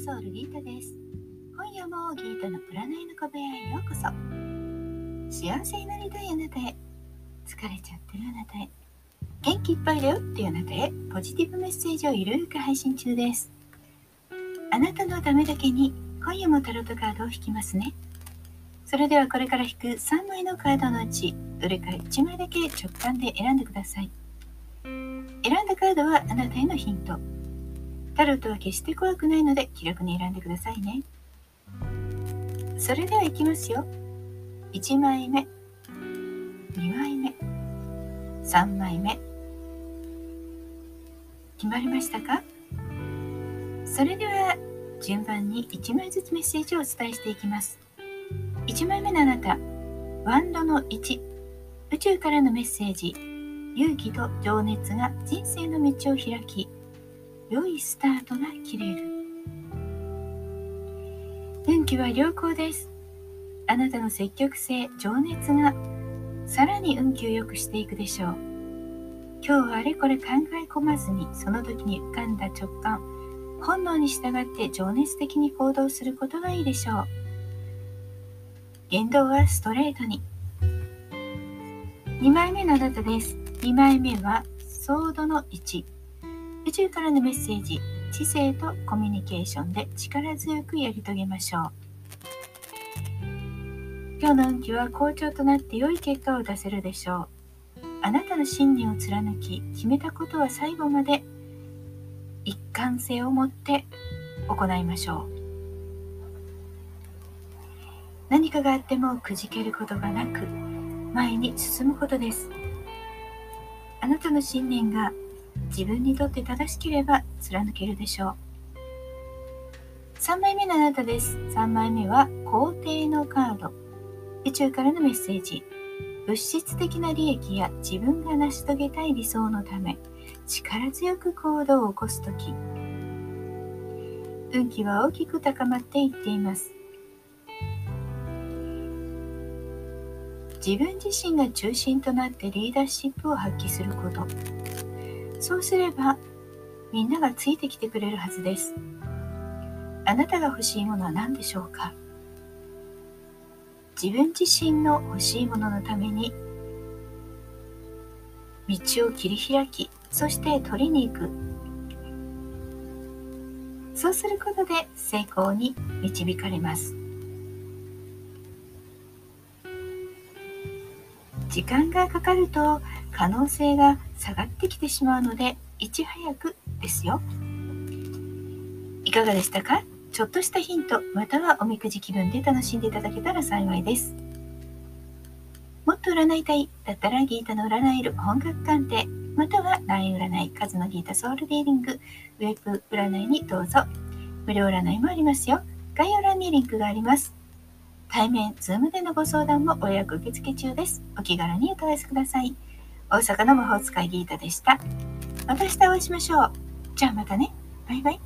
ソウルギータです。今夜もギータの占いの壁へようこそ。幸せになりたいあなたへ。疲れちゃってるあなたへ。元気いっぱいだよっていうあなたへ。ポジティブメッセージをゆるく配信中です。あなたのためだけに今夜もタロットカードを引きますね。それではこれから引く3枚のカードのうちどれか1枚だけ直感で選んでください。選んだカードはあなたへのヒント。タロットは決して怖くないので気楽に選んでくださいね。それではいきますよ。1枚目、2枚目、3枚目。決まりましたか？それでは順番に1枚ずつメッセージをお伝えしていきます。1枚目のあなた、ワンドの1、宇宙からのメッセージ、勇気と情熱が人生の道を開き、良いスタートが切れる。運気は良好です。あなたの積極性情熱がさらに運気を良くしていくでしょう。今日はあれこれ考え込まずにその時に浮かんだ直感本能に従って情熱的に行動することがいいでしょう。言動はストレートに。2枚目のあなたです。2枚目はソードの1宇宙からのメッセージ知性とコミュニケーションで力強くやり遂げましょう。今日の運気は好調となって良い結果を出せるでしょう。あなたの信念を貫き決めたことは最後まで一貫性を持って行いましょう。何かがあってもくじけることがなく前に進むことです。あなたの信念が自分にとって正しければ貫けるでしょう。3枚目のあなたです。3枚目は皇帝のカード。宇宙からのメッセージ。物質的な利益や自分が成し遂げたい理想のため、力強く行動を起こすとき、運気は大きく高まっていっています。自分自身が中心となってリーダーシップを発揮すること。そうすればみんながついてきてくれるはずです。あなたが欲しいものは何でしょうか？自分自身の欲しいもののために道を切り開き、そして取りに行く。そうすることで成功に導かれます。時間がかかると可能性が下がってきてしまうのでいち早くですよ。いかがでしたか？ちょっとしたヒントまたはおみくじ気分で楽しんでいただけたら幸いです。もっと占いたいだったらギータの占える本格鑑定または LINE 占い数のギータソウルディーリングウェブ占いにどうぞ。無料占いもありますよ。概要欄にリンクがあります。対面、 Zoom でのご相談もご予約受付中です。お気軽にお問い合わせください。大阪の魔法使いギータでした。また明日お会いしましょう。じゃあまたね。バイバイ。